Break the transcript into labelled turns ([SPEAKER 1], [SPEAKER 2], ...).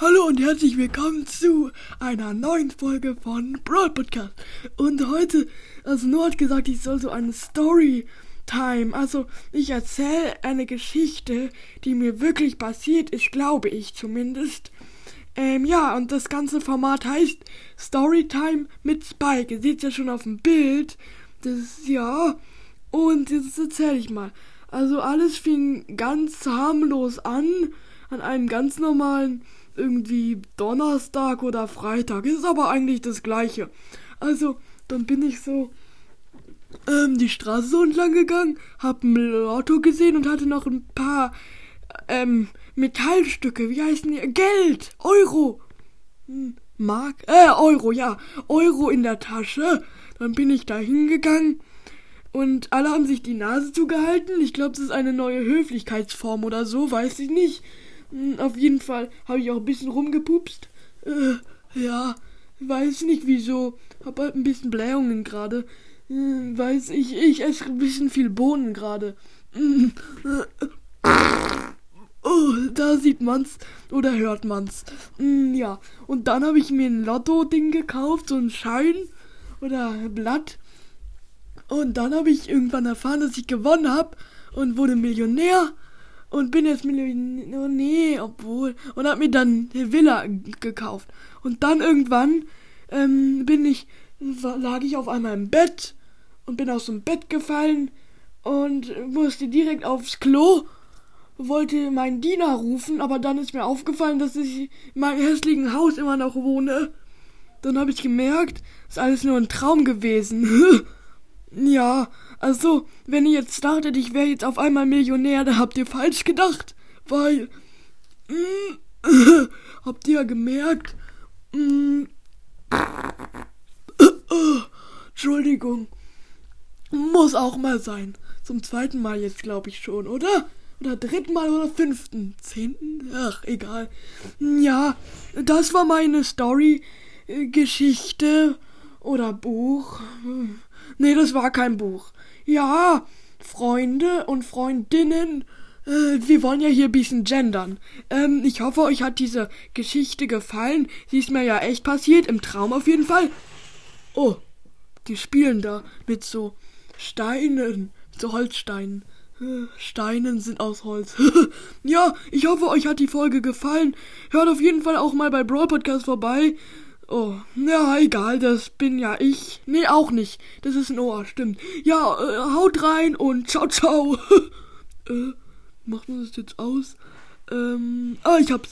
[SPEAKER 1] Hallo und herzlich willkommen zu einer neuen Folge von Broad Podcast. Und heute, also Noah hat gesagt, ich soll so eine Story Time, also ich erzähle eine Geschichte, die mir wirklich passiert ist, glaube ich zumindest. Ähm, ja, und das ganze Format heißt Storytime mit Spike. Ihr seht ja schon auf dem Bild. Das ist, ja. Und jetzt erzähle ich mal. Also alles fing ganz harmlos an, an einem ganz normalen irgendwie Donnerstag oder Freitag. Ist aber eigentlich das gleiche. Also, dann bin ich so ähm, die Straße so entlang gegangen, hab ein Lotto gesehen und hatte noch ein paar ähm, Metallstücke. Wie heißen die? Geld! Euro! Hm, Mark? Äh, Euro, ja. Euro in der Tasche. Dann bin ich da hingegangen und alle haben sich die Nase zugehalten. Ich glaube, das ist eine neue Höflichkeitsform oder so, weiß ich nicht. Hm, auf jeden Fall habe ich auch ein bisschen rumgepupst. Äh, ja, weiß nicht wieso. Hab halt ein bisschen Blähungen gerade. Hm, weiß ich, ich esse ein bisschen viel Bohnen gerade. Hm, äh, oh, da sieht man's oder hört man's. Ja, und dann habe ich mir ein Lotto-Ding gekauft, so ein Schein oder Blatt. Und dann habe ich irgendwann erfahren, dass ich gewonnen habe und wurde Millionär und bin jetzt Millionär. Oh nee, obwohl. Und hab mir dann eine Villa gekauft. Und dann irgendwann ähm, bin ich, lag ich auf einmal im Bett und bin aus dem Bett gefallen und musste direkt aufs Klo. Wollte meinen Diener rufen, aber dann ist mir aufgefallen, dass ich in meinem hässlichen Haus immer noch wohne. Dann habe ich gemerkt, ist alles nur ein Traum gewesen. ja, also, wenn ihr jetzt dachtet, ich wäre jetzt auf einmal Millionär, da habt ihr falsch gedacht. Weil. Mm, habt ihr ja gemerkt. Mm, Entschuldigung. Muss auch mal sein. Zum zweiten Mal jetzt, glaube ich schon, oder? Oder dritten Mal oder fünften? Zehnten? Ach, egal. Ja, das war meine Story. Oder Buch. Nee, das war kein Buch. Ja, Freunde und Freundinnen, äh, wir wollen ja hier ein bisschen gendern. Ähm, ich hoffe, euch hat diese Geschichte gefallen. Sie ist mir ja echt passiert, im Traum auf jeden Fall. Oh, die spielen da mit so Steinen, so Holzsteinen. Äh, Steinen sind aus Holz. ja, ich hoffe, euch hat die Folge gefallen. Hört auf jeden Fall auch mal bei Brawl Podcast vorbei. Oh, ja, egal, das bin ja ich. Nee, auch nicht. Das ist Ohr, stimmt. Ja, äh, haut rein und ciao, ciao. äh, macht man das jetzt aus? Ähm, ah, ich hab's.